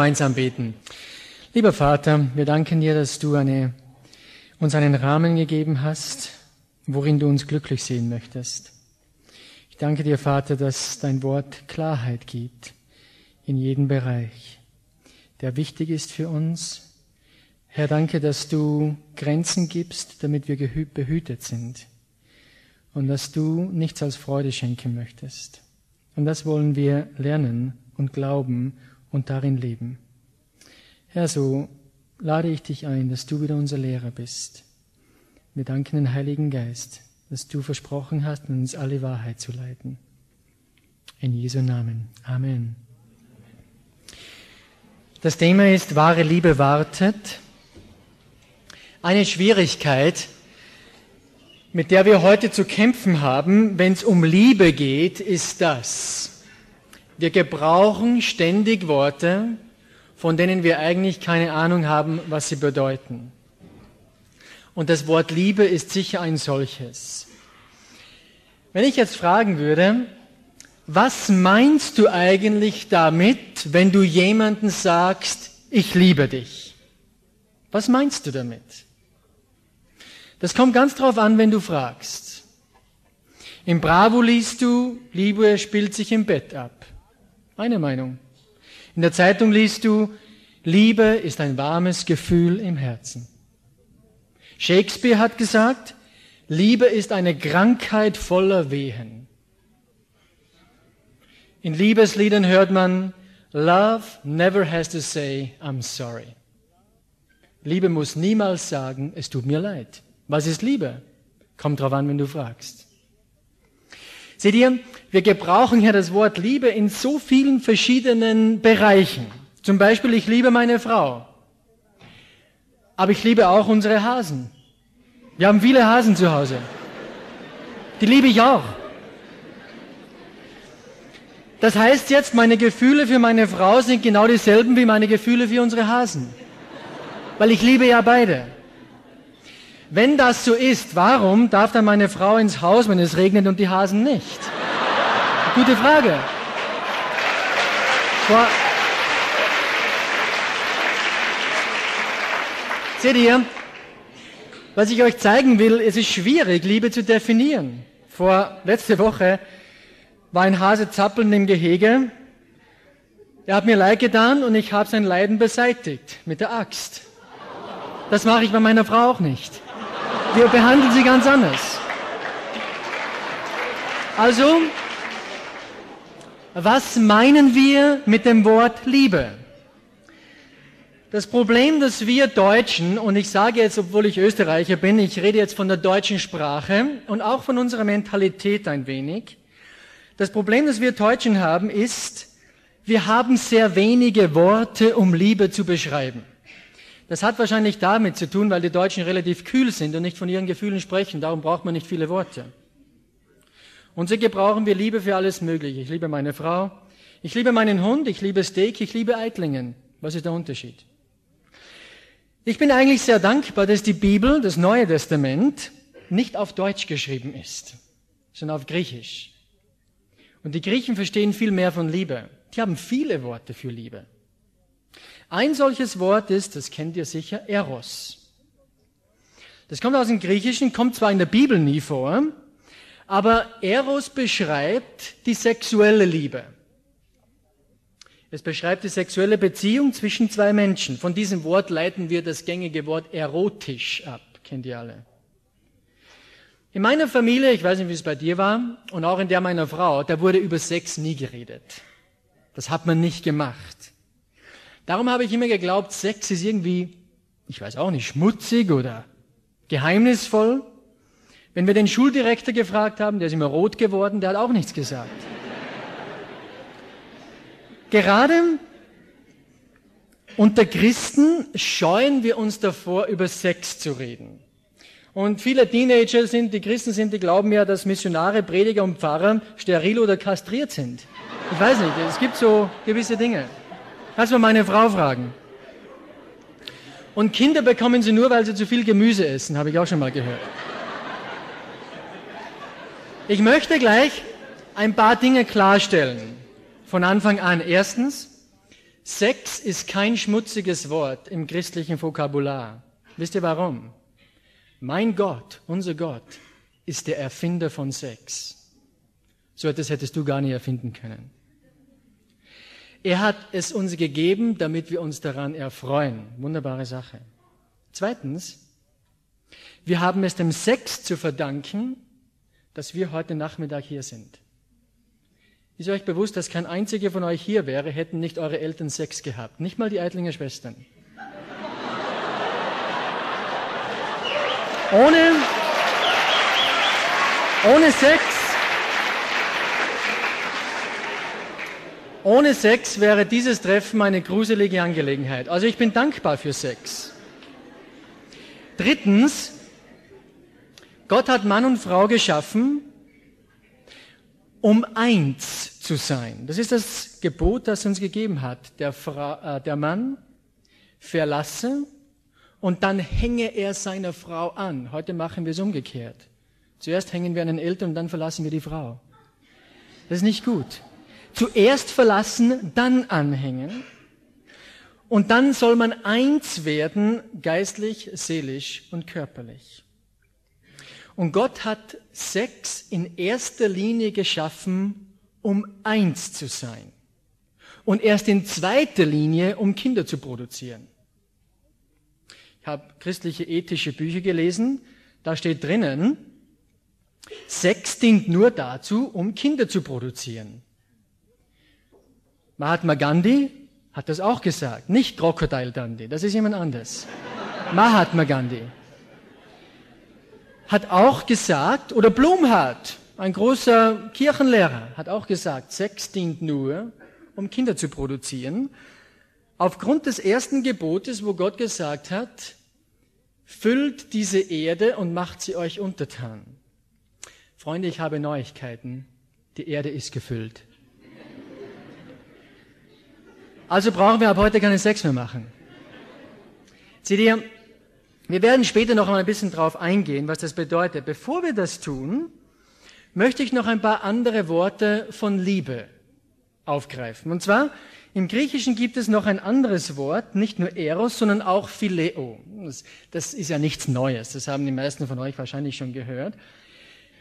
Gemeinsam beten. Lieber Vater, wir danken dir, dass du eine, uns einen Rahmen gegeben hast, worin du uns glücklich sehen möchtest. Ich danke dir, Vater, dass dein Wort Klarheit gibt in jedem Bereich, der wichtig ist für uns. Herr, danke, dass du Grenzen gibst, damit wir behütet sind und dass du nichts als Freude schenken möchtest. Und das wollen wir lernen und glauben und darin leben. Herr, so lade ich dich ein, dass du wieder unser Lehrer bist. Wir danken den Heiligen Geist, dass du versprochen hast, uns alle Wahrheit zu leiten. In Jesu Namen. Amen. Das Thema ist, wahre Liebe wartet. Eine Schwierigkeit, mit der wir heute zu kämpfen haben, wenn es um Liebe geht, ist das. Wir gebrauchen ständig Worte, von denen wir eigentlich keine Ahnung haben, was sie bedeuten. Und das Wort Liebe ist sicher ein solches. Wenn ich jetzt fragen würde, was meinst du eigentlich damit, wenn du jemanden sagst, ich liebe dich? Was meinst du damit? Das kommt ganz drauf an, wenn du fragst. Im Bravo liest du, Liebe spielt sich im Bett ab. Meine Meinung. In der Zeitung liest du, Liebe ist ein warmes Gefühl im Herzen. Shakespeare hat gesagt, Liebe ist eine Krankheit voller Wehen. In Liebesliedern hört man, Love never has to say, I'm sorry. Liebe muss niemals sagen, es tut mir leid. Was ist Liebe? Kommt drauf an, wenn du fragst. Seht ihr, wir gebrauchen hier das Wort Liebe in so vielen verschiedenen Bereichen. Zum Beispiel, ich liebe meine Frau. Aber ich liebe auch unsere Hasen. Wir haben viele Hasen zu Hause. Die liebe ich auch. Das heißt jetzt, meine Gefühle für meine Frau sind genau dieselben wie meine Gefühle für unsere Hasen. Weil ich liebe ja beide. Wenn das so ist, warum darf dann meine Frau ins Haus, wenn es regnet und die Hasen nicht? Gute Frage. Vor Seht ihr, was ich euch zeigen will, es ist schwierig, Liebe zu definieren. Vor letzte Woche war ein Hase zappeln im Gehege. Er hat mir Leid getan und ich habe sein Leiden beseitigt mit der Axt. Das mache ich bei meiner Frau auch nicht. Wir behandeln sie ganz anders. Also, was meinen wir mit dem Wort Liebe? Das Problem, dass wir Deutschen, und ich sage jetzt, obwohl ich Österreicher bin, ich rede jetzt von der deutschen Sprache und auch von unserer Mentalität ein wenig. Das Problem, das wir Deutschen haben, ist, wir haben sehr wenige Worte, um Liebe zu beschreiben. Das hat wahrscheinlich damit zu tun, weil die Deutschen relativ kühl sind und nicht von ihren Gefühlen sprechen. Darum braucht man nicht viele Worte. Und so gebrauchen wir Liebe für alles Mögliche. Ich liebe meine Frau, ich liebe meinen Hund, ich liebe Steak, ich liebe Eitlingen. Was ist der Unterschied? Ich bin eigentlich sehr dankbar, dass die Bibel, das Neue Testament, nicht auf Deutsch geschrieben ist, sondern auf Griechisch. Und die Griechen verstehen viel mehr von Liebe. Die haben viele Worte für Liebe. Ein solches Wort ist, das kennt ihr sicher, Eros. Das kommt aus dem Griechischen, kommt zwar in der Bibel nie vor, aber Eros beschreibt die sexuelle Liebe. Es beschreibt die sexuelle Beziehung zwischen zwei Menschen. Von diesem Wort leiten wir das gängige Wort erotisch ab. Kennt ihr alle. In meiner Familie, ich weiß nicht, wie es bei dir war, und auch in der meiner Frau, da wurde über Sex nie geredet. Das hat man nicht gemacht. Darum habe ich immer geglaubt, Sex ist irgendwie, ich weiß auch nicht, schmutzig oder geheimnisvoll. Wenn wir den Schuldirektor gefragt haben, der ist immer rot geworden, der hat auch nichts gesagt. Gerade unter Christen scheuen wir uns davor, über Sex zu reden. Und viele Teenager sind, die Christen sind, die glauben ja, dass Missionare, Prediger und Pfarrer steril oder kastriert sind. Ich weiß nicht, es gibt so gewisse Dinge. Kannst du meine Frau fragen. Und Kinder bekommen sie nur, weil sie zu viel Gemüse essen, habe ich auch schon mal gehört. Ich möchte gleich ein paar Dinge klarstellen. Von Anfang an. Erstens, Sex ist kein schmutziges Wort im christlichen Vokabular. Wisst ihr warum? Mein Gott, unser Gott, ist der Erfinder von Sex. So etwas hättest du gar nicht erfinden können. Er hat es uns gegeben, damit wir uns daran erfreuen. Wunderbare Sache. Zweitens, wir haben es dem Sex zu verdanken, dass wir heute Nachmittag hier sind. Ist euch bewusst, dass kein einziger von euch hier wäre, hätten nicht eure Eltern Sex gehabt. Nicht mal die Eitlinger Schwestern. Ohne, ohne Sex, ohne Sex wäre dieses Treffen eine gruselige Angelegenheit. Also ich bin dankbar für Sex. Drittens, Gott hat Mann und Frau geschaffen, um eins zu sein. Das ist das Gebot, das uns gegeben hat. Der, Fra äh, der Mann verlasse und dann hänge er seiner Frau an. Heute machen wir es umgekehrt. Zuerst hängen wir an den Eltern und dann verlassen wir die Frau. Das ist nicht gut. Zuerst verlassen, dann anhängen. Und dann soll man eins werden, geistlich, seelisch und körperlich. Und Gott hat Sex in erster Linie geschaffen, um eins zu sein. Und erst in zweiter Linie, um Kinder zu produzieren. Ich habe christliche ethische Bücher gelesen. Da steht drinnen, Sex dient nur dazu, um Kinder zu produzieren. Mahatma Gandhi hat das auch gesagt. Nicht Crocodile Dundee, das ist jemand anders. Mahatma Gandhi hat auch gesagt, oder Blumhardt, ein großer Kirchenlehrer, hat auch gesagt, Sex dient nur, um Kinder zu produzieren. Aufgrund des ersten Gebotes, wo Gott gesagt hat, füllt diese Erde und macht sie euch untertan. Freunde, ich habe Neuigkeiten. Die Erde ist gefüllt. Also brauchen wir ab heute keinen Sex mehr machen. Seht ihr, wir werden später noch ein bisschen drauf eingehen, was das bedeutet. Bevor wir das tun, möchte ich noch ein paar andere Worte von Liebe aufgreifen. Und zwar, im Griechischen gibt es noch ein anderes Wort, nicht nur Eros, sondern auch Phileo. Das ist ja nichts Neues, das haben die meisten von euch wahrscheinlich schon gehört.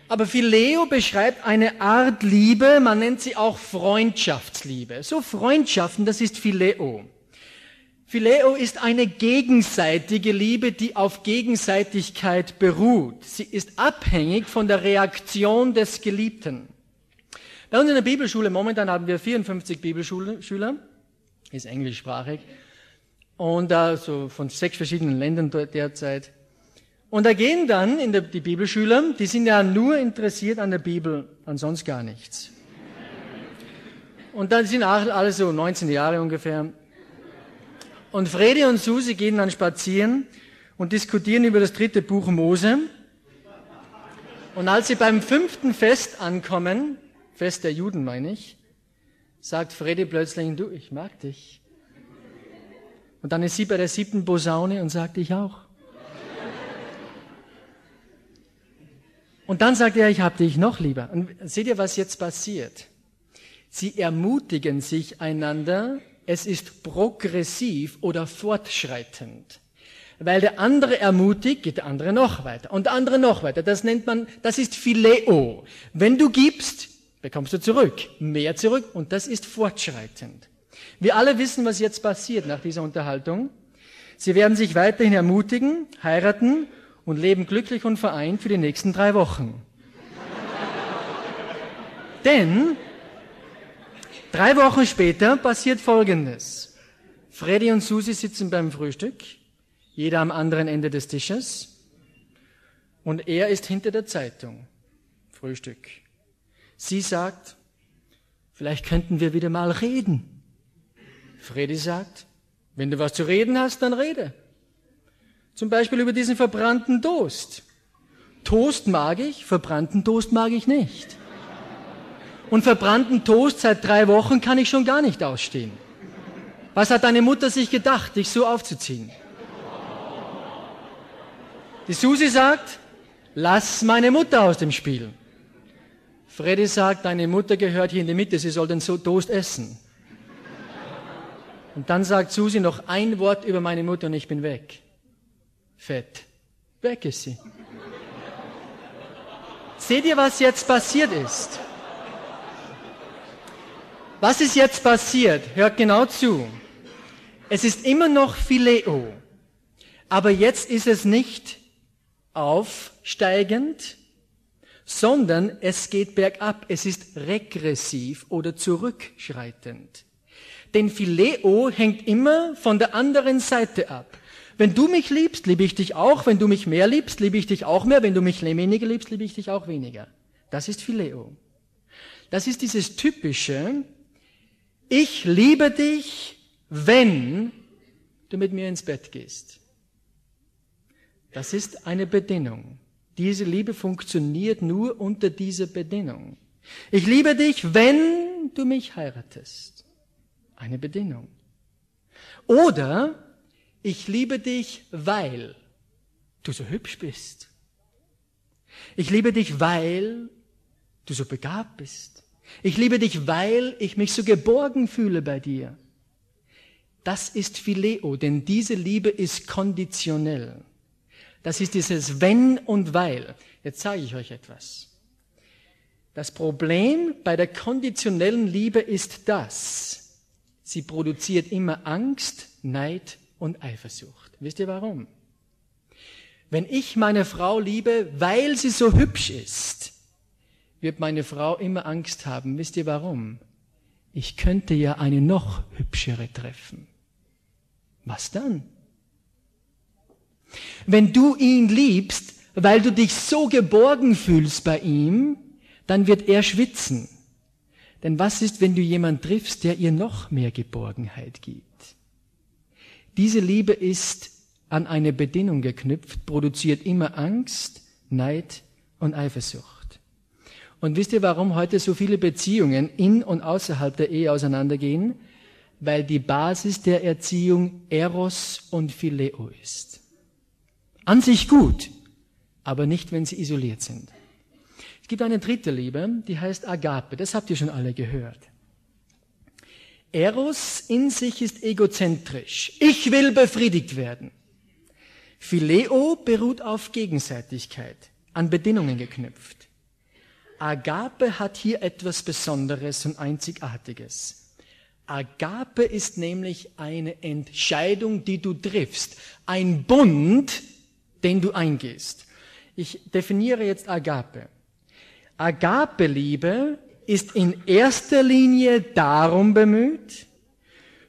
Aber Phileo beschreibt eine Art Liebe, man nennt sie auch Freundschaftsliebe. So Freundschaften, das ist Phileo. Phileo ist eine gegenseitige Liebe, die auf Gegenseitigkeit beruht. Sie ist abhängig von der Reaktion des Geliebten. Bei uns in der Bibelschule, momentan haben wir 54 Bibelschüler, ist englischsprachig, und äh, so von sechs verschiedenen Ländern derzeit. Und da gehen dann in der, die Bibelschüler, die sind ja nur interessiert an der Bibel, an sonst gar nichts. Und dann sind alle so 19 Jahre ungefähr. Und Fredi und Susi gehen dann spazieren und diskutieren über das dritte Buch Mose. Und als sie beim fünften Fest ankommen, Fest der Juden meine ich, sagt Fredi plötzlich, du, ich mag dich. Und dann ist sie bei der siebten Posaune und sagt, ich auch. Und dann sagt er, ich hab dich noch lieber. Und seht ihr, was jetzt passiert? Sie ermutigen sich einander es ist progressiv oder fortschreitend. Weil der andere ermutigt, geht der andere noch weiter und der andere noch weiter. Das nennt man, das ist Phileo. Wenn du gibst, bekommst du zurück, mehr zurück und das ist fortschreitend. Wir alle wissen, was jetzt passiert nach dieser Unterhaltung. Sie werden sich weiterhin ermutigen, heiraten und leben glücklich und vereint für die nächsten drei Wochen. Denn Drei Wochen später passiert Folgendes. Freddy und Susi sitzen beim Frühstück, jeder am anderen Ende des Tisches, und er ist hinter der Zeitung. Frühstück. Sie sagt, vielleicht könnten wir wieder mal reden. Freddy sagt, wenn du was zu reden hast, dann rede. Zum Beispiel über diesen verbrannten Toast. Toast mag ich, verbrannten Toast mag ich nicht. Und verbrannten Toast seit drei Wochen kann ich schon gar nicht ausstehen. Was hat deine Mutter sich gedacht, dich so aufzuziehen? Die Susi sagt, lass meine Mutter aus dem Spiel. Freddy sagt, deine Mutter gehört hier in die Mitte, sie soll den Toast essen. Und dann sagt Susi noch ein Wort über meine Mutter und ich bin weg. Fett. Weg ist sie. Seht ihr, was jetzt passiert ist? Was ist jetzt passiert? Hört genau zu. Es ist immer noch Phileo. Aber jetzt ist es nicht aufsteigend, sondern es geht bergab. Es ist regressiv oder zurückschreitend. Denn Phileo hängt immer von der anderen Seite ab. Wenn du mich liebst, liebe ich dich auch. Wenn du mich mehr liebst, liebe ich dich auch mehr. Wenn du mich weniger liebst, liebe ich dich auch weniger. Das ist Phileo. Das ist dieses typische, ich liebe dich, wenn du mit mir ins Bett gehst. Das ist eine Bedingung. Diese Liebe funktioniert nur unter dieser Bedingung. Ich liebe dich, wenn du mich heiratest. Eine Bedingung. Oder ich liebe dich, weil du so hübsch bist. Ich liebe dich, weil du so begabt bist. Ich liebe dich, weil ich mich so geborgen fühle bei dir. Das ist Phileo, denn diese Liebe ist konditionell. Das ist dieses Wenn und Weil. Jetzt sage ich euch etwas. Das Problem bei der konditionellen Liebe ist das. Sie produziert immer Angst, Neid und Eifersucht. Wisst ihr warum? Wenn ich meine Frau liebe, weil sie so hübsch ist, wird meine Frau immer Angst haben. Wisst ihr warum? Ich könnte ja eine noch hübschere treffen. Was dann? Wenn du ihn liebst, weil du dich so geborgen fühlst bei ihm, dann wird er schwitzen. Denn was ist, wenn du jemand triffst, der ihr noch mehr Geborgenheit gibt? Diese Liebe ist an eine Bedingung geknüpft, produziert immer Angst, Neid und Eifersucht. Und wisst ihr, warum heute so viele Beziehungen in und außerhalb der Ehe auseinandergehen? Weil die Basis der Erziehung Eros und Phileo ist. An sich gut, aber nicht, wenn sie isoliert sind. Es gibt eine dritte Liebe, die heißt Agape. Das habt ihr schon alle gehört. Eros in sich ist egozentrisch. Ich will befriedigt werden. Phileo beruht auf Gegenseitigkeit, an Bedingungen geknüpft. Agape hat hier etwas Besonderes und Einzigartiges. Agape ist nämlich eine Entscheidung, die du triffst, ein Bund, den du eingehst. Ich definiere jetzt Agape. Agape-Liebe ist in erster Linie darum bemüht,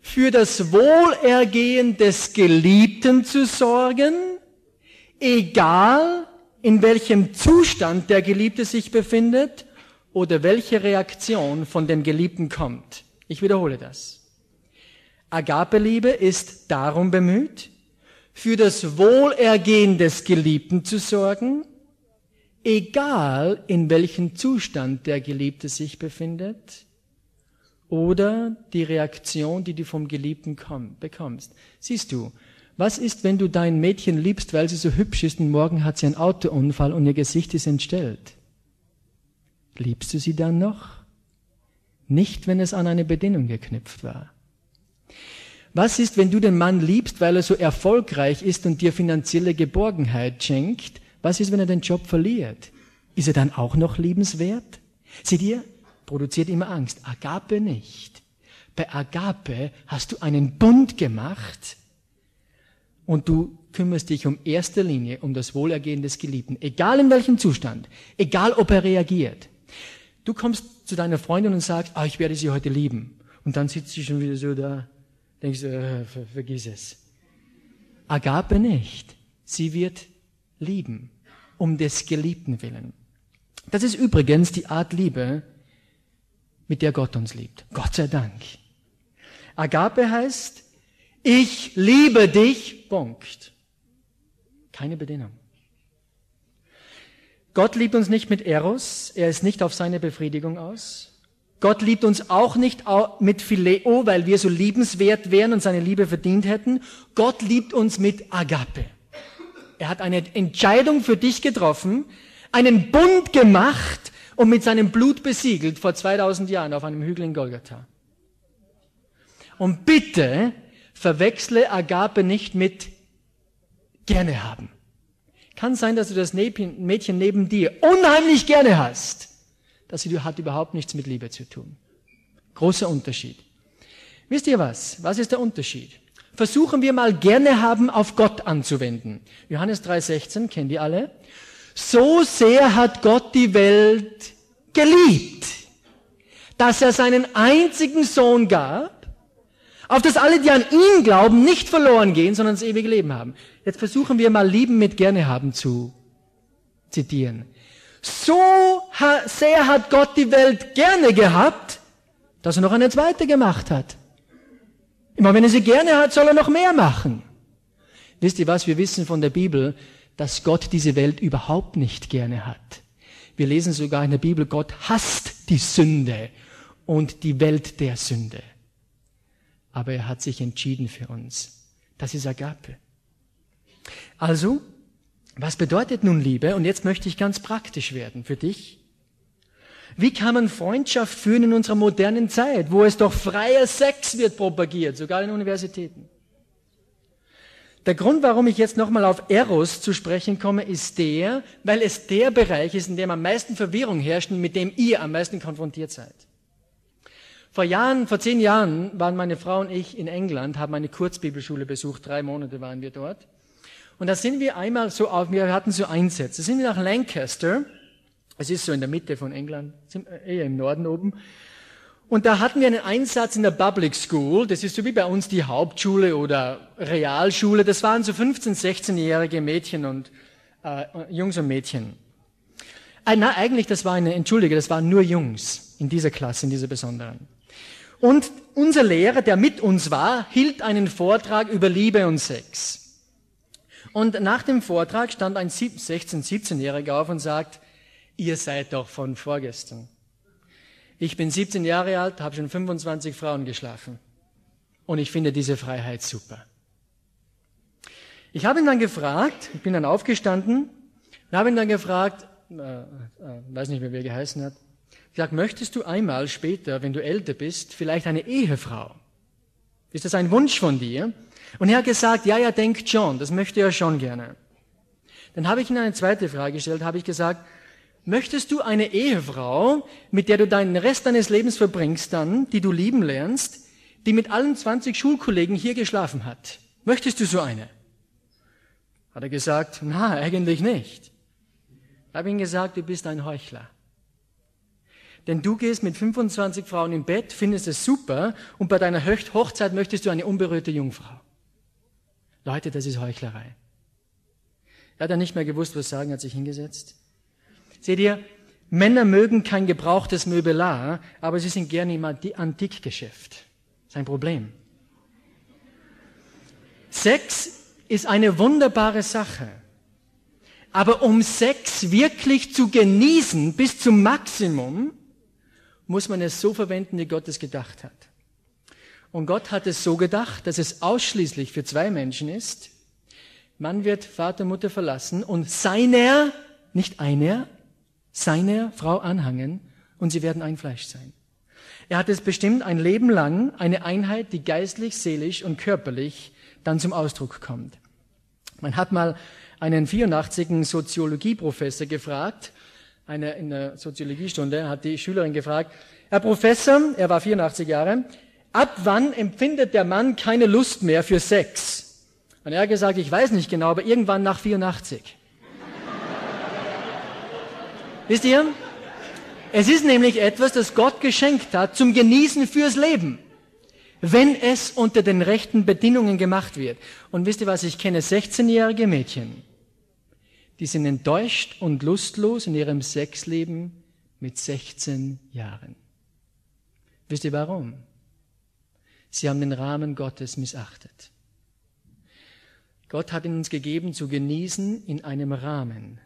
für das Wohlergehen des Geliebten zu sorgen, egal in welchem Zustand der Geliebte sich befindet oder welche Reaktion von dem Geliebten kommt. Ich wiederhole das. Agape-Liebe ist darum bemüht, für das Wohlergehen des Geliebten zu sorgen, egal in welchem Zustand der Geliebte sich befindet oder die Reaktion, die du vom Geliebten komm, bekommst. Siehst du, was ist, wenn du dein Mädchen liebst, weil sie so hübsch ist und morgen hat sie einen Autounfall und ihr Gesicht ist entstellt? Liebst du sie dann noch? Nicht, wenn es an eine Bedingung geknüpft war. Was ist, wenn du den Mann liebst, weil er so erfolgreich ist und dir finanzielle Geborgenheit schenkt, was ist, wenn er den Job verliert? Ist er dann auch noch liebenswert? Seht ihr, produziert immer Angst. Agape nicht. Bei Agape hast du einen Bund gemacht und du kümmerst dich um erster Linie um das Wohlergehen des Geliebten, egal in welchem Zustand, egal ob er reagiert. Du kommst zu deiner Freundin und sagst, ah, ich werde sie heute lieben. Und dann sitzt sie schon wieder so da, denkst äh, ver vergiss es. Agape nicht. Sie wird lieben, um des Geliebten willen. Das ist übrigens die Art Liebe, mit der Gott uns liebt. Gott sei Dank. Agape heißt, ich liebe dich, Punkt. Keine Bedingung. Gott liebt uns nicht mit Eros, er ist nicht auf seine Befriedigung aus. Gott liebt uns auch nicht mit Phileo, weil wir so liebenswert wären und seine Liebe verdient hätten. Gott liebt uns mit Agape. Er hat eine Entscheidung für dich getroffen, einen Bund gemacht und mit seinem Blut besiegelt vor 2000 Jahren auf einem Hügel in Golgatha. Und bitte verwechsle Agape nicht mit gerne haben. Kann sein, dass du das Mädchen neben dir unheimlich gerne hast. Das hat überhaupt nichts mit Liebe zu tun. Großer Unterschied. Wisst ihr was? Was ist der Unterschied? Versuchen wir mal gerne haben auf Gott anzuwenden. Johannes 3,16 kennt ihr alle. So sehr hat Gott die Welt geliebt, dass er seinen einzigen Sohn gab, auf dass alle, die an ihn glauben, nicht verloren gehen, sondern das ewige Leben haben. Jetzt versuchen wir mal lieben mit gerne haben zu zitieren. So sehr hat Gott die Welt gerne gehabt, dass er noch eine zweite gemacht hat. Immer wenn er sie gerne hat, soll er noch mehr machen. Wisst ihr was? Wir wissen von der Bibel, dass Gott diese Welt überhaupt nicht gerne hat. Wir lesen sogar in der Bibel, Gott hasst die Sünde und die Welt der Sünde. Aber er hat sich entschieden für uns. Das ist Agape. Also, was bedeutet nun Liebe? Und jetzt möchte ich ganz praktisch werden für dich. Wie kann man Freundschaft führen in unserer modernen Zeit, wo es doch freier Sex wird propagiert, sogar in Universitäten? Der Grund, warum ich jetzt nochmal auf Eros zu sprechen komme, ist der, weil es der Bereich ist, in dem am meisten Verwirrung herrscht und mit dem ihr am meisten konfrontiert seid. Vor Jahren, vor zehn Jahren waren meine Frau und ich in England, haben eine Kurzbibelschule besucht, drei Monate waren wir dort. Und da sind wir einmal so auf, wir hatten so Einsätze, sind wir nach Lancaster, es ist so in der Mitte von England, eher im Norden oben, und da hatten wir einen Einsatz in der Public School. Das ist so wie bei uns die Hauptschule oder Realschule. Das waren so 15-, 16-jährige Mädchen und äh, Jungs und Mädchen. Äh, na, eigentlich, das war eine, entschuldige, das waren nur Jungs in dieser Klasse, in dieser besonderen. Und unser Lehrer, der mit uns war, hielt einen Vortrag über Liebe und Sex. Und nach dem Vortrag stand ein 16-, 17-Jähriger auf und sagt, ihr seid doch von vorgestern. Ich bin 17 Jahre alt, habe schon 25 Frauen geschlafen. Und ich finde diese Freiheit super. Ich habe ihn dann gefragt, ich bin dann aufgestanden und habe ihn dann gefragt, äh, äh, weiß nicht mehr, wie er geheißen hat, gesagt, möchtest du einmal später, wenn du älter bist, vielleicht eine Ehefrau? Ist das ein Wunsch von dir? Und er hat gesagt, ja, ja, denkt schon, das möchte er schon gerne. Dann habe ich ihm eine zweite Frage gestellt, habe ich gesagt, Möchtest du eine Ehefrau, mit der du deinen Rest deines Lebens verbringst dann, die du lieben lernst, die mit allen 20 Schulkollegen hier geschlafen hat? Möchtest du so eine? Hat er gesagt, na, eigentlich nicht. Ich habe ihm gesagt, du bist ein Heuchler. Denn du gehst mit 25 Frauen im Bett, findest es super und bei deiner Hochzeit möchtest du eine unberührte Jungfrau. Leute, das ist Heuchlerei. Er hat dann nicht mehr gewusst, was sagen, hat sich hingesetzt. Seht ihr, Männer mögen kein gebrauchtes Möbelar, aber sie sind gerne im Antikgeschäft. Das ist ein Problem. Sex ist eine wunderbare Sache. Aber um Sex wirklich zu genießen bis zum Maximum, muss man es so verwenden, wie Gott es gedacht hat. Und Gott hat es so gedacht, dass es ausschließlich für zwei Menschen ist. Man wird Vater, Mutter verlassen und seiner, nicht einer, seiner Frau anhangen und sie werden ein Fleisch sein. Er hat es bestimmt ein Leben lang, eine Einheit, die geistlich, seelisch und körperlich dann zum Ausdruck kommt. Man hat mal einen 84 Soziologieprofessor gefragt, eine, in der Soziologiestunde hat die Schülerin gefragt, Herr Professor, er war 84 Jahre, ab wann empfindet der Mann keine Lust mehr für Sex? Und er hat gesagt, ich weiß nicht genau, aber irgendwann nach 84. Wisst ihr? Es ist nämlich etwas, das Gott geschenkt hat zum Genießen fürs Leben. Wenn es unter den rechten Bedingungen gemacht wird. Und wisst ihr was? Ich kenne 16-jährige Mädchen, die sind enttäuscht und lustlos in ihrem Sexleben mit 16 Jahren. Wisst ihr warum? Sie haben den Rahmen Gottes missachtet. Gott hat ihn uns gegeben zu genießen in einem Rahmen.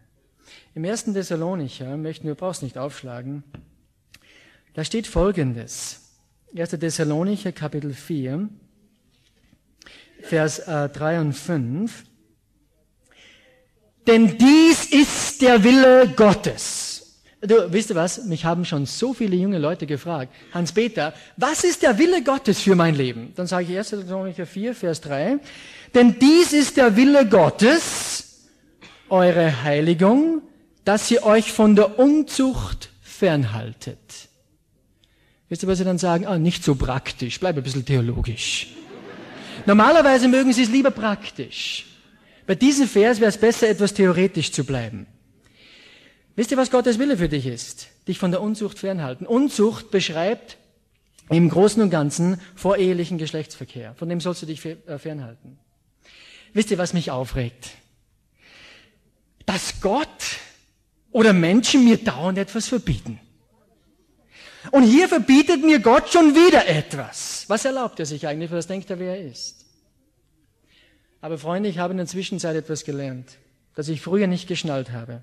Im ersten Thessalonicher möchten wir, brauchst nicht aufschlagen, da steht Folgendes. 1. Thessalonicher Kapitel 4, Vers äh, 3 und 5. Denn dies ist der Wille Gottes. Du, wisst ihr was? Mich haben schon so viele junge Leute gefragt. Hans-Peter, was ist der Wille Gottes für mein Leben? Dann sage ich 1. Thessalonicher 4, Vers 3. Denn dies ist der Wille Gottes, eure Heiligung, dass ihr euch von der Unzucht fernhaltet. Wisst ihr, was sie dann sagen? Ah, nicht so praktisch, bleib ein bisschen theologisch. Normalerweise mögen sie es lieber praktisch. Bei diesem Vers wäre es besser, etwas theoretisch zu bleiben. Wisst ihr, was Gottes Wille für dich ist? Dich von der Unzucht fernhalten. Unzucht beschreibt im Großen und Ganzen vorehelichen Geschlechtsverkehr. Von dem sollst du dich äh, fernhalten. Wisst ihr, was mich aufregt? Dass Gott oder Menschen mir dauernd etwas verbieten. Und hier verbietet mir Gott schon wieder etwas. Was erlaubt er sich eigentlich? Was denkt er, wer er ist? Aber Freunde, ich habe in der Zwischenzeit etwas gelernt, das ich früher nicht geschnallt habe.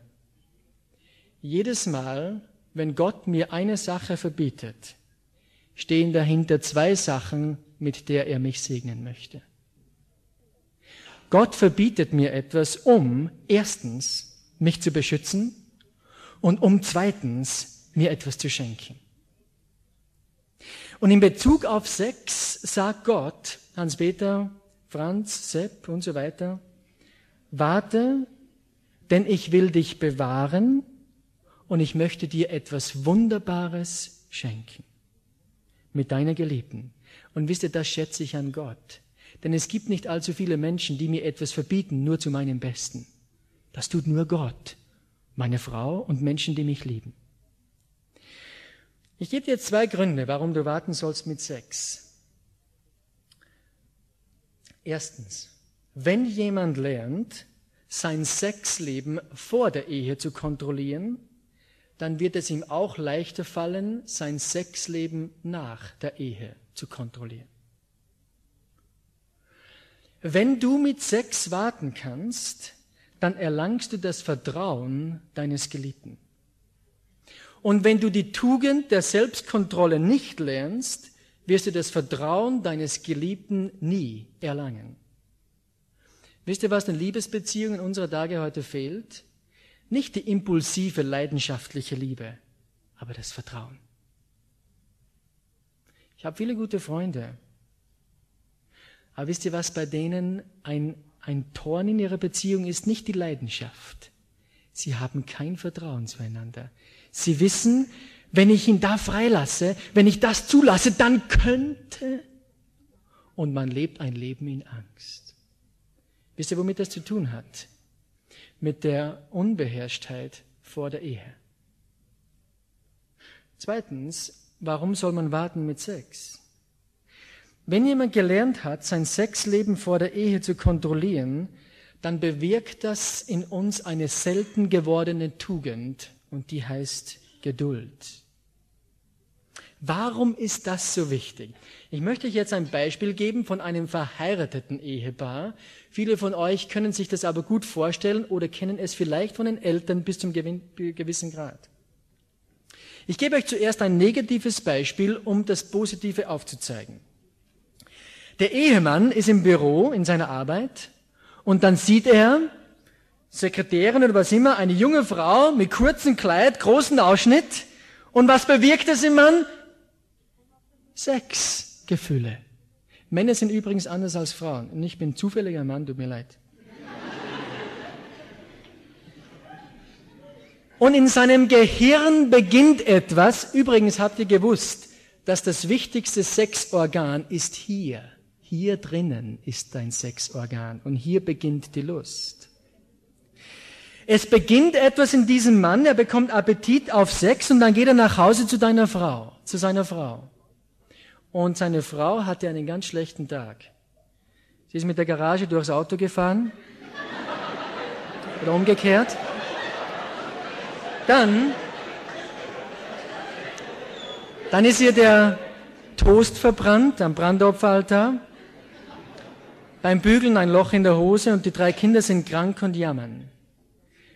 Jedes Mal, wenn Gott mir eine Sache verbietet, stehen dahinter zwei Sachen, mit der er mich segnen möchte. Gott verbietet mir etwas, um erstens mich zu beschützen und um zweitens mir etwas zu schenken. Und in Bezug auf Sex sagt Gott, Hans-Peter, Franz, Sepp und so weiter, warte, denn ich will dich bewahren und ich möchte dir etwas Wunderbares schenken. Mit deiner Geliebten. Und wisst ihr, das schätze ich an Gott. Denn es gibt nicht allzu viele Menschen, die mir etwas verbieten, nur zu meinem Besten. Das tut nur Gott, meine Frau und Menschen, die mich lieben. Ich gebe dir zwei Gründe, warum du warten sollst mit Sex. Erstens, wenn jemand lernt, sein Sexleben vor der Ehe zu kontrollieren, dann wird es ihm auch leichter fallen, sein Sexleben nach der Ehe zu kontrollieren. Wenn du mit Sex warten kannst, dann erlangst du das Vertrauen deines Geliebten. Und wenn du die Tugend der Selbstkontrolle nicht lernst, wirst du das Vertrauen deines Geliebten nie erlangen. Wisst ihr, was den Liebesbeziehungen unserer Tage heute fehlt? Nicht die impulsive, leidenschaftliche Liebe, aber das Vertrauen. Ich habe viele gute Freunde. Aber wisst ihr, was bei denen ein, ein Torn in ihrer Beziehung ist? Nicht die Leidenschaft. Sie haben kein Vertrauen zueinander. Sie wissen, wenn ich ihn da freilasse, wenn ich das zulasse, dann könnte. Und man lebt ein Leben in Angst. Wisst ihr, womit das zu tun hat? mit der Unbeherrschtheit vor der Ehe. Zweitens, warum soll man warten mit Sex? Wenn jemand gelernt hat, sein Sexleben vor der Ehe zu kontrollieren, dann bewirkt das in uns eine selten gewordene Tugend und die heißt Geduld. Warum ist das so wichtig? Ich möchte euch jetzt ein Beispiel geben von einem verheirateten Ehepaar. Viele von euch können sich das aber gut vorstellen oder kennen es vielleicht von den Eltern bis zum gewissen Grad. Ich gebe euch zuerst ein negatives Beispiel, um das Positive aufzuzeigen. Der Ehemann ist im Büro in seiner Arbeit und dann sieht er, Sekretärin oder was immer, eine junge Frau mit kurzem Kleid, großen Ausschnitt. Und was bewirkt das im Mann? Sexgefühle. Männer sind übrigens anders als Frauen. Und ich bin zufälliger Mann, tut mir leid. Und in seinem Gehirn beginnt etwas. Übrigens habt ihr gewusst, dass das wichtigste Sexorgan ist hier. Hier drinnen ist dein Sexorgan. Und hier beginnt die Lust. Es beginnt etwas in diesem Mann, er bekommt Appetit auf Sex und dann geht er nach Hause zu deiner Frau, zu seiner Frau. Und seine Frau hatte einen ganz schlechten Tag. Sie ist mit der Garage durchs Auto gefahren. Oder umgekehrt. Dann, dann ist ihr der Toast verbrannt am Brandopferaltar. Beim Bügeln ein Loch in der Hose und die drei Kinder sind krank und jammern.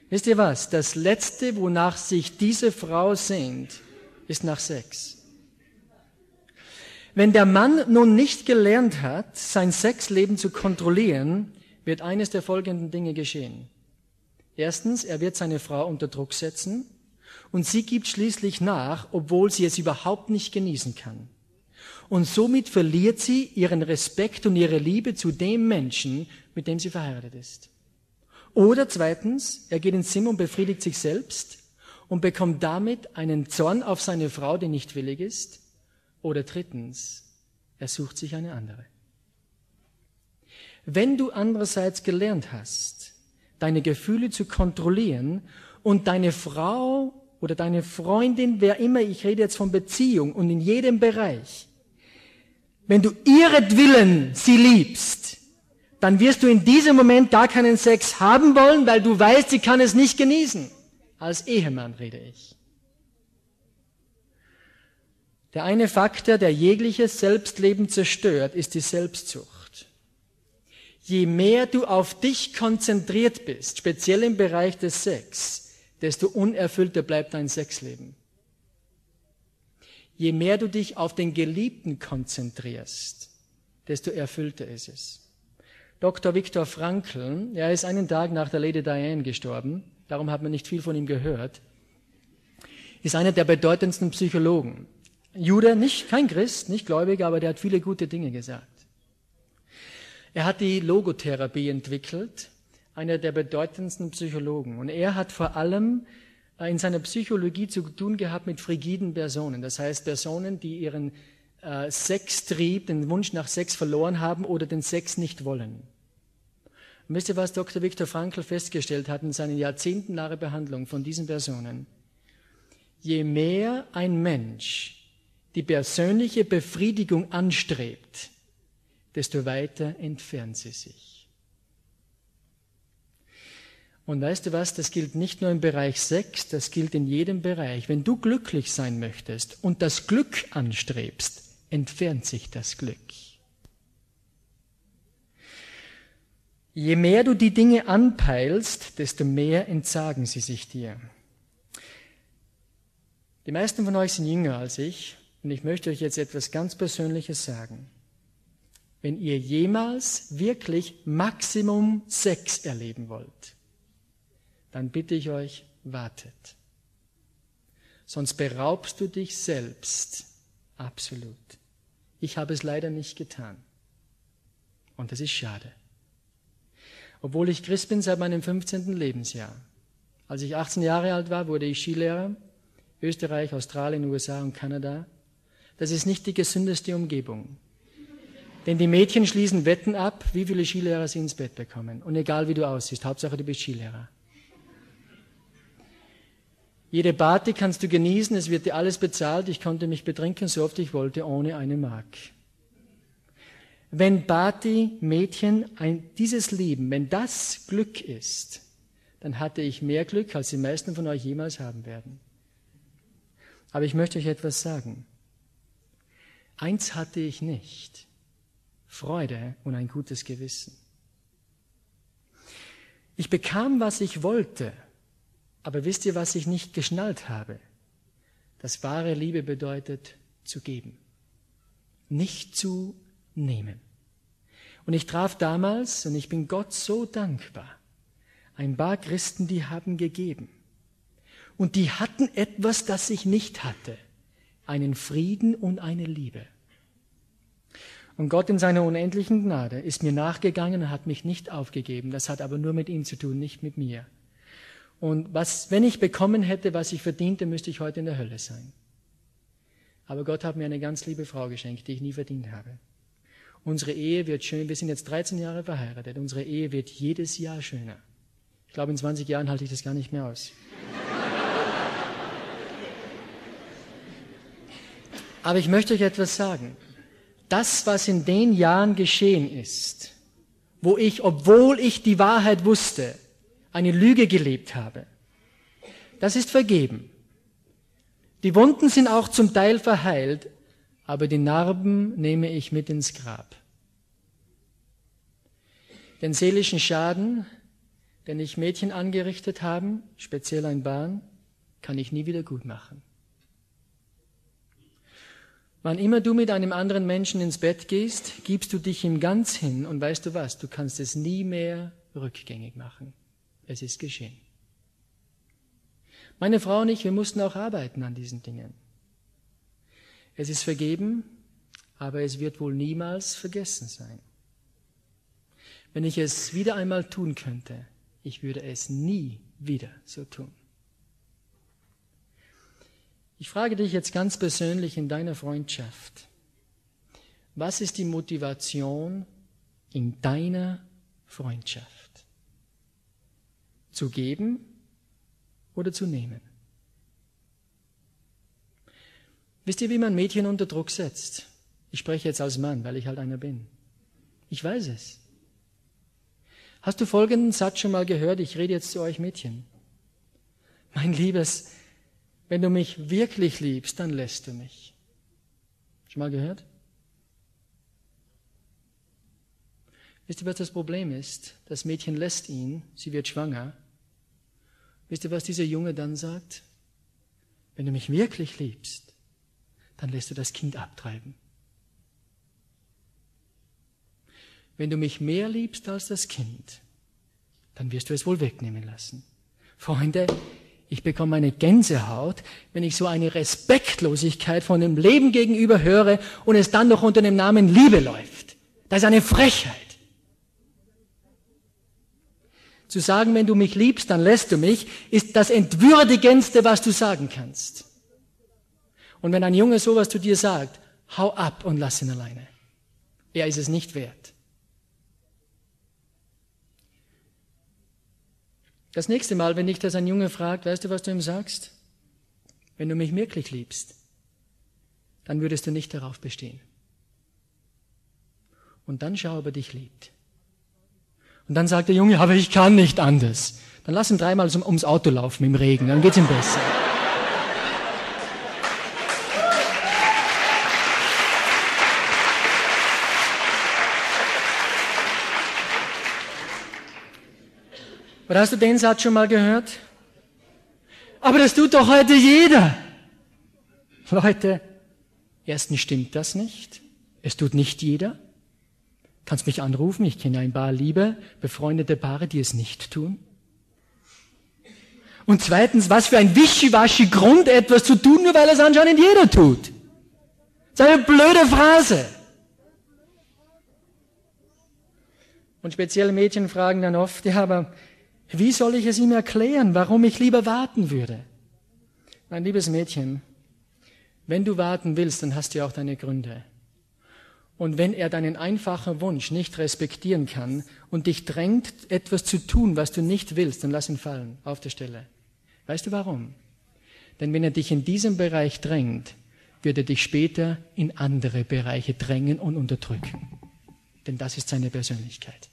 Wisst ihr was? Das Letzte, wonach sich diese Frau sehnt, ist nach Sex. Wenn der Mann nun nicht gelernt hat, sein Sexleben zu kontrollieren, wird eines der folgenden Dinge geschehen. Erstens, er wird seine Frau unter Druck setzen Und sie gibt schließlich nach, obwohl sie es überhaupt nicht genießen kann. Und somit verliert sie ihren Respekt und ihre Liebe zu dem Menschen, mit dem sie verheiratet ist. Oder zweitens, er geht ins Zimmer und befriedigt sich selbst und bekommt damit einen Zorn auf seine Frau, die nicht willig ist. Oder drittens, er sucht sich eine andere. Wenn du andererseits gelernt hast, deine Gefühle zu kontrollieren und deine Frau oder deine Freundin, wer immer, ich rede jetzt von Beziehung und in jedem Bereich, wenn du ihretwillen sie liebst, dann wirst du in diesem Moment gar keinen Sex haben wollen, weil du weißt, sie kann es nicht genießen. Als Ehemann rede ich. Der eine Faktor, der jegliches Selbstleben zerstört, ist die Selbstsucht. Je mehr du auf dich konzentriert bist, speziell im Bereich des Sex, desto unerfüllter bleibt dein Sexleben. Je mehr du dich auf den Geliebten konzentrierst, desto erfüllter ist es. Dr. Viktor Frankl, er ist einen Tag nach der Lady Diane gestorben, darum hat man nicht viel von ihm gehört, ist einer der bedeutendsten Psychologen. Jude, nicht, kein Christ, nicht gläubig, aber der hat viele gute Dinge gesagt. Er hat die Logotherapie entwickelt, einer der bedeutendsten Psychologen. Und er hat vor allem äh, in seiner Psychologie zu tun gehabt mit frigiden Personen. Das heißt Personen, die ihren äh, Sextrieb, den Wunsch nach Sex verloren haben oder den Sex nicht wollen. Und wisst ihr, was Dr. Viktor Frankl festgestellt hat in seinen jahrzehntelangen Behandlung von diesen Personen? Je mehr ein Mensch die persönliche Befriedigung anstrebt, desto weiter entfernt sie sich. Und weißt du was, das gilt nicht nur im Bereich Sex, das gilt in jedem Bereich. Wenn du glücklich sein möchtest und das Glück anstrebst, entfernt sich das Glück. Je mehr du die Dinge anpeilst, desto mehr entsagen sie sich dir. Die meisten von euch sind jünger als ich und ich möchte euch jetzt etwas ganz Persönliches sagen. Wenn ihr jemals wirklich Maximum Sex erleben wollt, dann bitte ich euch, wartet. Sonst beraubst du dich selbst. Absolut. Ich habe es leider nicht getan. Und das ist schade. Obwohl ich Christ bin seit meinem 15. Lebensjahr. Als ich 18 Jahre alt war, wurde ich Skilehrer. Österreich, Australien, USA und Kanada. Das ist nicht die gesündeste Umgebung. Denn die Mädchen schließen Wetten ab, wie viele Skilehrer sie ins Bett bekommen. Und egal wie du aussiehst, Hauptsache du bist Skilehrer. Jede Party kannst du genießen, es wird dir alles bezahlt. Ich konnte mich betrinken, so oft ich wollte, ohne eine Mark. Wenn Party, Mädchen, ein, dieses Leben, wenn das Glück ist, dann hatte ich mehr Glück, als die meisten von euch jemals haben werden. Aber ich möchte euch etwas sagen. Eins hatte ich nicht. Freude und ein gutes Gewissen. Ich bekam, was ich wollte, aber wisst ihr, was ich nicht geschnallt habe? Dass wahre Liebe bedeutet zu geben, nicht zu nehmen. Und ich traf damals, und ich bin Gott so dankbar, ein paar Christen, die haben gegeben. Und die hatten etwas, das ich nicht hatte, einen Frieden und eine Liebe. Und Gott in seiner unendlichen Gnade ist mir nachgegangen und hat mich nicht aufgegeben. Das hat aber nur mit ihm zu tun, nicht mit mir. Und was, wenn ich bekommen hätte, was ich verdiente, müsste ich heute in der Hölle sein. Aber Gott hat mir eine ganz liebe Frau geschenkt, die ich nie verdient habe. Unsere Ehe wird schön. Wir sind jetzt 13 Jahre verheiratet. Unsere Ehe wird jedes Jahr schöner. Ich glaube, in 20 Jahren halte ich das gar nicht mehr aus. Aber ich möchte euch etwas sagen. Das, was in den Jahren geschehen ist, wo ich, obwohl ich die Wahrheit wusste, eine Lüge gelebt habe. Das ist vergeben. Die Wunden sind auch zum Teil verheilt, aber die Narben nehme ich mit ins Grab. Den seelischen Schaden, den ich Mädchen angerichtet haben, speziell ein Bahn, kann ich nie wieder gut machen. Wann immer du mit einem anderen Menschen ins Bett gehst, gibst du dich ihm ganz hin und weißt du was, du kannst es nie mehr rückgängig machen. Es ist geschehen. Meine Frau und ich, wir mussten auch arbeiten an diesen Dingen. Es ist vergeben, aber es wird wohl niemals vergessen sein. Wenn ich es wieder einmal tun könnte, ich würde es nie wieder so tun. Ich frage dich jetzt ganz persönlich in deiner Freundschaft, was ist die Motivation in deiner Freundschaft? Zu geben oder zu nehmen? Wisst ihr, wie man Mädchen unter Druck setzt? Ich spreche jetzt als Mann, weil ich halt einer bin. Ich weiß es. Hast du folgenden Satz schon mal gehört? Ich rede jetzt zu euch Mädchen. Mein Liebes, wenn du mich wirklich liebst, dann lässt du mich. Schon mal gehört? Wisst ihr, was das Problem ist? Das Mädchen lässt ihn, sie wird schwanger. Wisst ihr, was dieser Junge dann sagt? Wenn du mich wirklich liebst, dann lässt du das Kind abtreiben. Wenn du mich mehr liebst als das Kind, dann wirst du es wohl wegnehmen lassen. Freunde, ich bekomme eine Gänsehaut, wenn ich so eine Respektlosigkeit von dem Leben gegenüber höre und es dann noch unter dem Namen Liebe läuft. Das ist eine Frechheit. Zu sagen, wenn du mich liebst, dann lässt du mich, ist das Entwürdigendste, was du sagen kannst. Und wenn ein Junge sowas zu dir sagt, hau ab und lass ihn alleine. Er ist es nicht wert. Das nächste Mal, wenn dich das ein Junge fragt, weißt du, was du ihm sagst? Wenn du mich wirklich liebst, dann würdest du nicht darauf bestehen. Und dann schau, ob er dich liebt. Und dann sagt der Junge, aber ich kann nicht anders. Dann lass ihn dreimal ums Auto laufen im Regen, dann geht's ihm besser. Oder hast du den Satz schon mal gehört? Aber das tut doch heute jeder. Leute, erstens stimmt das nicht. Es tut nicht jeder. Kannst mich anrufen, ich kenne ein paar liebe, befreundete Paare, die es nicht tun. Und zweitens, was für ein wischiwaschi Grund, etwas zu tun, nur weil es anscheinend jeder tut. Das ist eine blöde Phrase. Und spezielle Mädchen fragen dann oft, ja, aber wie soll ich es ihm erklären, warum ich lieber warten würde? Mein liebes Mädchen, wenn du warten willst, dann hast du ja auch deine Gründe. Und wenn er deinen einfachen Wunsch nicht respektieren kann und dich drängt, etwas zu tun, was du nicht willst, dann lass ihn fallen auf der Stelle. Weißt du warum? Denn wenn er dich in diesem Bereich drängt, wird er dich später in andere Bereiche drängen und unterdrücken. Denn das ist seine Persönlichkeit.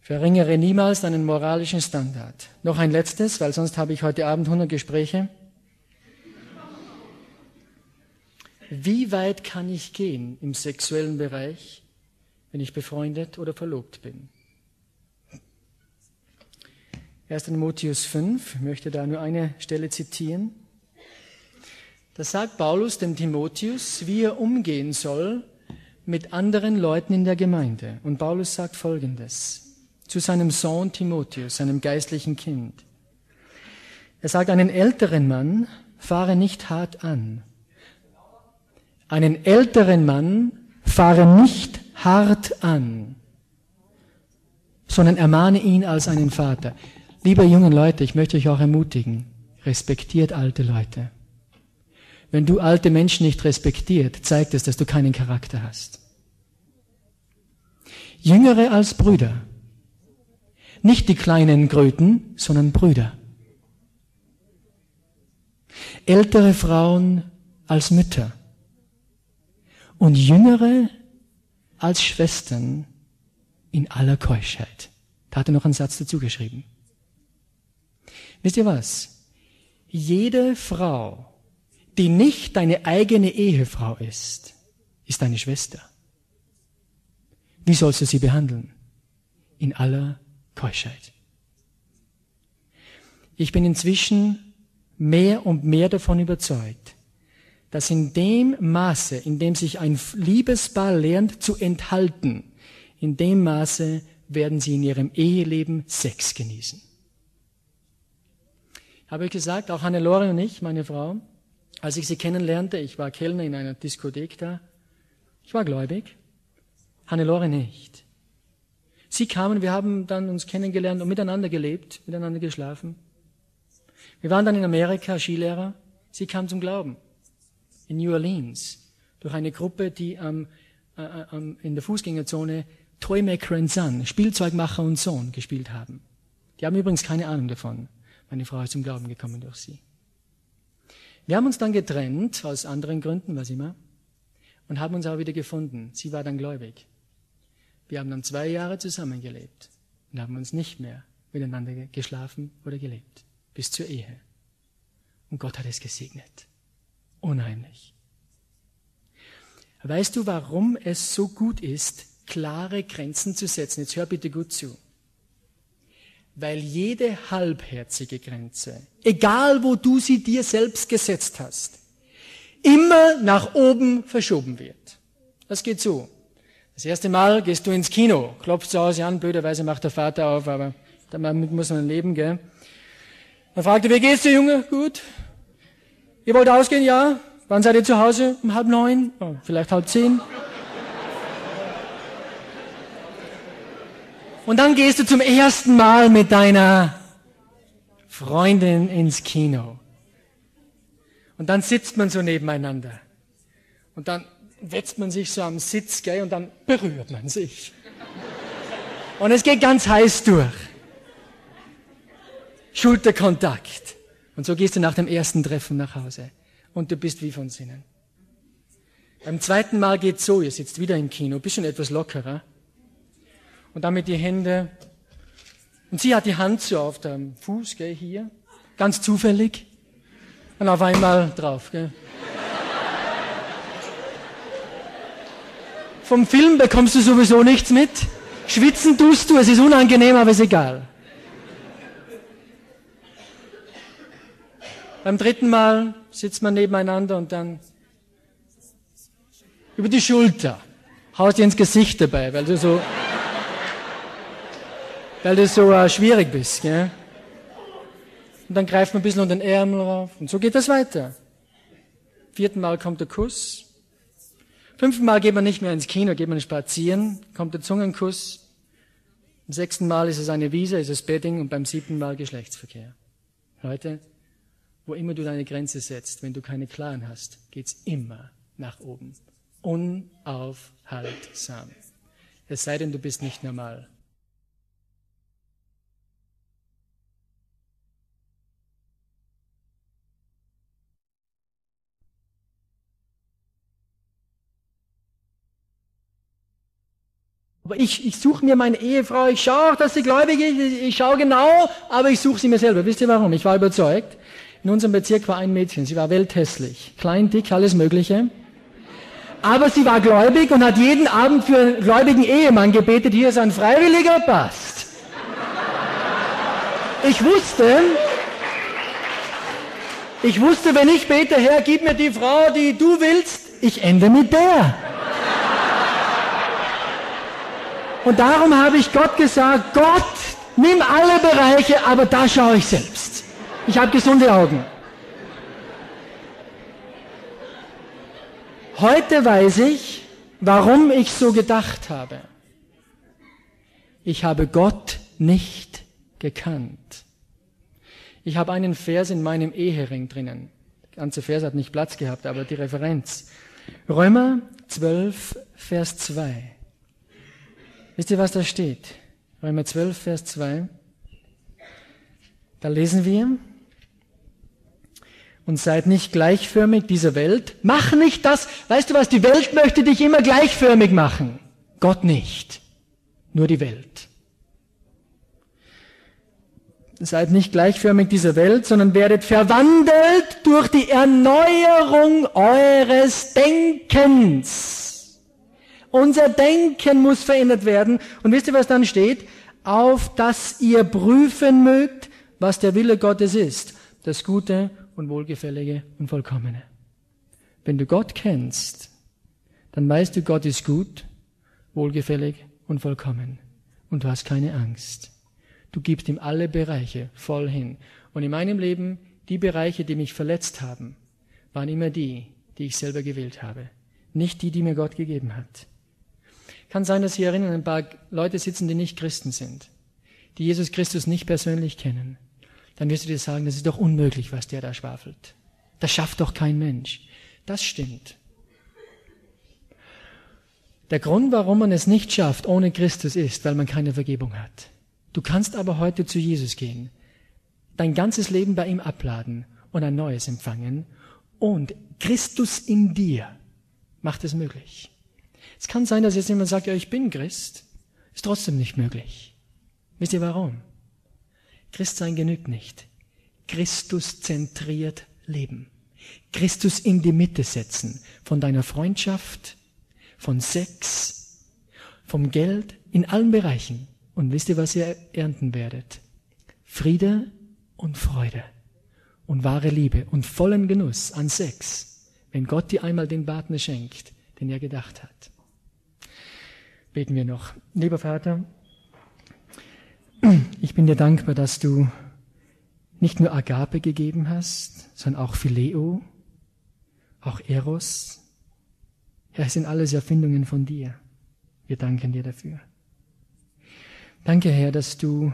Verringere niemals deinen moralischen Standard. Noch ein letztes, weil sonst habe ich heute Abend 100 Gespräche. Wie weit kann ich gehen im sexuellen Bereich, wenn ich befreundet oder verlobt bin? 1. Timotheus 5, ich möchte da nur eine Stelle zitieren. Da sagt Paulus dem Timotheus, wie er umgehen soll mit anderen Leuten in der Gemeinde. Und Paulus sagt Folgendes zu seinem Sohn Timotheus, seinem geistlichen Kind. Er sagt, einen älteren Mann fahre nicht hart an. Einen älteren Mann fahre nicht hart an, sondern ermahne ihn als einen Vater. Liebe jungen Leute, ich möchte euch auch ermutigen, respektiert alte Leute. Wenn du alte Menschen nicht respektiert, zeigt es, dass du keinen Charakter hast. Jüngere als Brüder nicht die kleinen Kröten, sondern Brüder. Ältere Frauen als Mütter und jüngere als Schwestern in aller Keuschheit. Da hat er noch einen Satz dazu geschrieben. Wisst ihr was? Jede Frau, die nicht deine eigene Ehefrau ist, ist deine Schwester. Wie sollst du sie behandeln? In aller Keuschheit. Ich bin inzwischen mehr und mehr davon überzeugt, dass in dem Maße, in dem sich ein Liebespaar lernt zu enthalten, in dem Maße werden sie in ihrem Eheleben Sex genießen. Habe ich gesagt, auch Hannelore und ich, meine Frau, als ich sie kennenlernte, ich war Kellner in einer Diskothek da, ich war gläubig, Hannelore nicht. Sie kamen, wir haben dann uns kennengelernt und miteinander gelebt, miteinander geschlafen. Wir waren dann in Amerika Skilehrer. Sie kam zum Glauben. In New Orleans. Durch eine Gruppe, die am, äh, äh, in der Fußgängerzone Toymaker and Son, Spielzeugmacher und Sohn gespielt haben. Die haben übrigens keine Ahnung davon. Meine Frau ist zum Glauben gekommen durch sie. Wir haben uns dann getrennt, aus anderen Gründen, was immer, und haben uns auch wieder gefunden. Sie war dann gläubig. Wir haben dann zwei Jahre zusammengelebt und haben uns nicht mehr miteinander geschlafen oder gelebt. Bis zur Ehe. Und Gott hat es gesegnet. Unheimlich. Weißt du, warum es so gut ist, klare Grenzen zu setzen? Jetzt hör bitte gut zu. Weil jede halbherzige Grenze, egal wo du sie dir selbst gesetzt hast, immer nach oben verschoben wird. Das geht so. Das erste Mal gehst du ins Kino, klopft zu Hause an, blöderweise macht der Vater auf, aber damit muss man leben, gell? Dann fragte, wie geht's dir, Junge? Gut. Ihr wollt ausgehen? Ja. Wann seid ihr zu Hause? Um halb neun? Oh, vielleicht halb zehn? Und dann gehst du zum ersten Mal mit deiner Freundin ins Kino. Und dann sitzt man so nebeneinander. Und dann wetzt man sich so am Sitz, gell, und dann berührt man sich. Und es geht ganz heiß durch. Schulterkontakt. Und so gehst du nach dem ersten Treffen nach Hause. Und du bist wie von Sinnen. Beim zweiten Mal geht's so, ihr sitzt wieder im Kino, bisschen etwas lockerer. Und damit die Hände. Und sie hat die Hand so auf dem Fuß, gell, hier. Ganz zufällig. Und auf einmal drauf, gell. Vom Film bekommst du sowieso nichts mit. Schwitzen tust du, es ist unangenehm, aber ist egal. Beim dritten Mal sitzt man nebeneinander und dann über die Schulter. Haust dir ins Gesicht dabei, weil du so, weil du so uh, schwierig bist. Gell? Und dann greift man ein bisschen unter den Ärmel rauf. Und so geht das weiter. Vierten Mal kommt der Kuss. Fünften Mal geht man nicht mehr ins Kino, geht man spazieren, kommt der Zungenkuss. Im sechsten Mal ist es eine Wiese, ist es Bedding und beim siebten Mal Geschlechtsverkehr. Leute, wo immer du deine Grenze setzt, wenn du keine klaren hast, geht's immer nach oben. Unaufhaltsam. Es sei denn, du bist nicht normal. Aber ich, ich suche mir meine Ehefrau, ich schaue auch, dass sie gläubig ist, ich schaue genau, aber ich suche sie mir selber. Wisst ihr warum? Ich war überzeugt. In unserem Bezirk war ein Mädchen, sie war welthässlich. Klein, dick, alles Mögliche. Aber sie war gläubig und hat jeden Abend für einen gläubigen Ehemann gebetet, hier ist ein Freiwilliger, passt. Ich wusste, ich wusste, wenn ich bete, Herr, gib mir die Frau, die du willst, ich ende mit der. Und darum habe ich Gott gesagt, Gott, nimm alle Bereiche, aber da schaue ich selbst. Ich habe gesunde Augen. Heute weiß ich, warum ich so gedacht habe. Ich habe Gott nicht gekannt. Ich habe einen Vers in meinem Ehering drinnen. Der ganze Vers hat nicht Platz gehabt, aber die Referenz. Römer 12, Vers 2. Wisst ihr, was da steht? Römer 12, Vers 2. Da lesen wir, und seid nicht gleichförmig dieser Welt. Mach nicht das. Weißt du was? Die Welt möchte dich immer gleichförmig machen. Gott nicht. Nur die Welt. Seid nicht gleichförmig dieser Welt, sondern werdet verwandelt durch die Erneuerung eures Denkens. Unser Denken muss verändert werden. Und wisst ihr, was dann steht? Auf dass ihr prüfen mögt, was der Wille Gottes ist. Das Gute und Wohlgefällige und Vollkommene. Wenn du Gott kennst, dann weißt du, Gott ist gut, wohlgefällig und vollkommen. und du hast keine Angst. Du gibst ihm alle Bereiche voll hin. Und in meinem Leben, die Bereiche, die mich verletzt haben, waren immer die, die ich selber gewählt habe. Nicht die, die mir Gott gegeben hat. Kann sein, dass hier erinnern ein paar Leute sitzen, die nicht Christen sind, die Jesus Christus nicht persönlich kennen. Dann wirst du dir sagen, das ist doch unmöglich, was der da schwafelt. Das schafft doch kein Mensch. Das stimmt. Der Grund, warum man es nicht schafft ohne Christus, ist, weil man keine Vergebung hat. Du kannst aber heute zu Jesus gehen, dein ganzes Leben bei ihm abladen und ein neues empfangen und Christus in dir macht es möglich. Es kann sein, dass jetzt jemand sagt, ja, ich bin Christ, ist trotzdem nicht möglich. Wisst ihr warum? Christsein genügt nicht. Christus zentriert Leben. Christus in die Mitte setzen von deiner Freundschaft, von Sex, vom Geld, in allen Bereichen. Und wisst ihr, was ihr ernten werdet? Friede und Freude und wahre Liebe und vollen Genuss an Sex, wenn Gott dir einmal den Partner schenkt, den er gedacht hat. Beten wir noch. Lieber Vater, ich bin dir dankbar, dass du nicht nur Agape gegeben hast, sondern auch Phileo, auch Eros, ja, es sind alles Erfindungen von dir. Wir danken dir dafür. Danke, Herr, dass du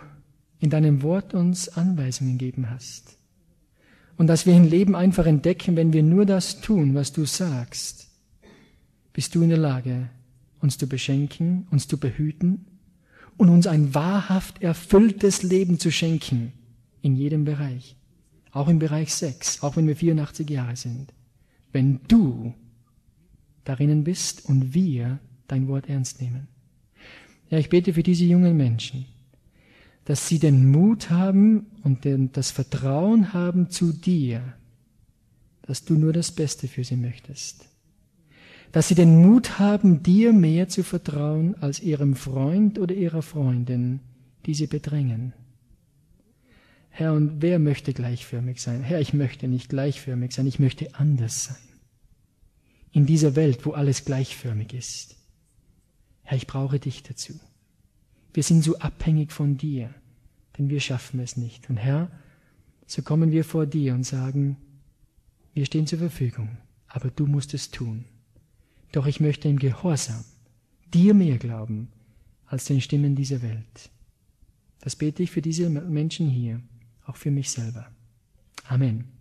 in deinem Wort uns Anweisungen gegeben hast. Und dass wir im Leben einfach entdecken, wenn wir nur das tun, was du sagst, bist du in der Lage, uns zu beschenken, uns zu behüten und uns ein wahrhaft erfülltes Leben zu schenken in jedem Bereich. Auch im Bereich Sex, auch wenn wir 84 Jahre sind. Wenn du darinnen bist und wir dein Wort ernst nehmen. Ja, ich bete für diese jungen Menschen, dass sie den Mut haben und das Vertrauen haben zu dir, dass du nur das Beste für sie möchtest. Dass sie den Mut haben, dir mehr zu vertrauen als ihrem Freund oder ihrer Freundin, die sie bedrängen. Herr, und wer möchte gleichförmig sein? Herr, ich möchte nicht gleichförmig sein, ich möchte anders sein in dieser Welt, wo alles gleichförmig ist. Herr, ich brauche dich dazu. Wir sind so abhängig von dir, denn wir schaffen es nicht. Und Herr, so kommen wir vor dir und sagen, wir stehen zur Verfügung, aber du musst es tun. Doch ich möchte im Gehorsam dir mehr glauben als den Stimmen dieser Welt. Das bete ich für diese Menschen hier, auch für mich selber. Amen.